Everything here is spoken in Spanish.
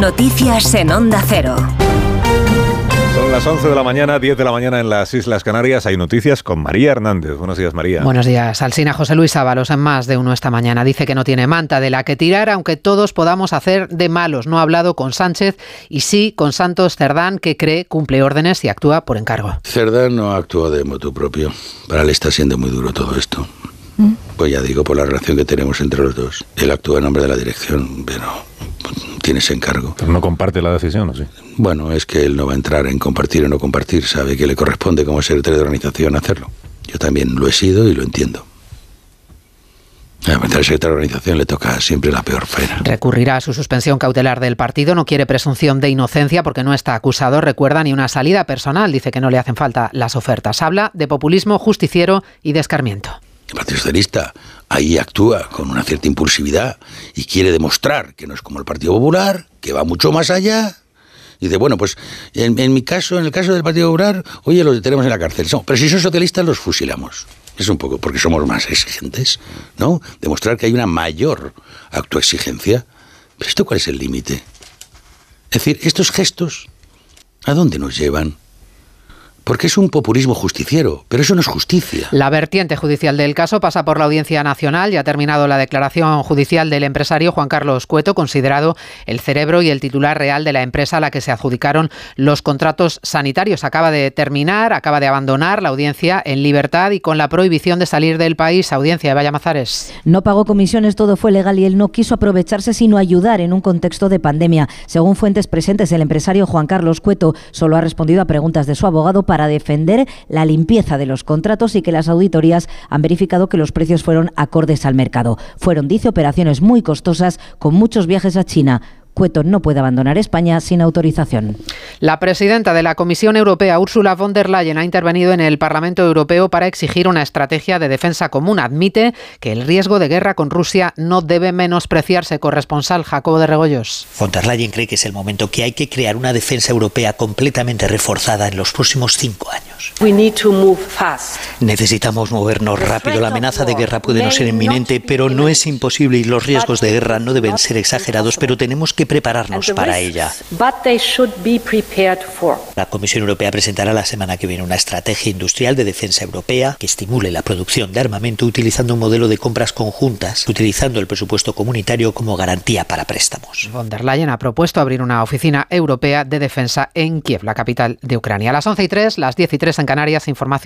Noticias en Onda Cero. Son las 11 de la mañana, 10 de la mañana en las Islas Canarias. Hay noticias con María Hernández. Buenos días, María. Buenos días. Alsina José Luis Ábalos en más de uno esta mañana. Dice que no tiene manta de la que tirar, aunque todos podamos hacer de malos. No ha hablado con Sánchez y sí con Santos Cerdán, que cree, cumple órdenes y actúa por encargo. Cerdán no actúa de motu propio. Para él está siendo muy duro todo esto. Pues ya digo, por la relación que tenemos entre los dos. Él actúa en nombre de la dirección, pero tiene ese encargo. Pero no comparte la decisión, ¿o sí? Bueno, es que él no va a entrar en compartir o no compartir. Sabe que le corresponde como secretario de organización hacerlo. Yo también lo he sido y lo entiendo. A al secretario de organización le toca siempre la peor pena. Recurrirá a su suspensión cautelar del partido. No quiere presunción de inocencia porque no está acusado, recuerda, ni una salida personal. Dice que no le hacen falta las ofertas. Habla de populismo justiciero y de escarmiento. El Partido Socialista ahí actúa con una cierta impulsividad y quiere demostrar que no es como el Partido Popular, que va mucho más allá. Dice, bueno, pues en, mi caso, en el caso del Partido Popular, oye, los detenemos en la cárcel. pero si son socialistas, los fusilamos. Es un poco porque somos más exigentes, ¿no? Demostrar que hay una mayor autoexigencia. Pero ¿esto cuál es el límite? Es decir, estos gestos, ¿a dónde nos llevan? Porque es un populismo justiciero, pero eso no es justicia. La vertiente judicial del caso pasa por la Audiencia Nacional y ha terminado la declaración judicial del empresario Juan Carlos Cueto, considerado el cerebro y el titular real de la empresa a la que se adjudicaron los contratos sanitarios. Acaba de terminar, acaba de abandonar la audiencia en libertad y con la prohibición de salir del país. Audiencia de Vallamazares. No pagó comisiones, todo fue legal y él no quiso aprovecharse sino ayudar en un contexto de pandemia. Según fuentes presentes, el empresario Juan Carlos Cueto solo ha respondido a preguntas de su abogado para para defender la limpieza de los contratos y que las auditorías han verificado que los precios fueron acordes al mercado. Fueron, dice, operaciones muy costosas con muchos viajes a China. Cueto no puede abandonar España sin autorización. La presidenta de la Comisión Europea, Ursula von der Leyen, ha intervenido en el Parlamento Europeo para exigir una estrategia de defensa común. Admite que el riesgo de guerra con Rusia no debe menospreciarse. Corresponsal Jacobo de Regoyos. Von der Leyen cree que es el momento que hay que crear una defensa europea completamente reforzada en los próximos cinco años. Necesitamos movernos rápido. La amenaza de guerra puede no ser inminente, pero no es imposible y los riesgos de guerra no deben ser exagerados, pero tenemos que prepararnos para ella. La Comisión Europea presentará la semana que viene una estrategia industrial de defensa europea que estimule la producción de armamento utilizando un modelo de compras conjuntas, utilizando el presupuesto comunitario como garantía para préstamos. Von der Leyen ha propuesto abrir una oficina europea de defensa en Kiev, la capital de Ucrania. A las 11 y 3, las 10 y 3 en Canarias, información.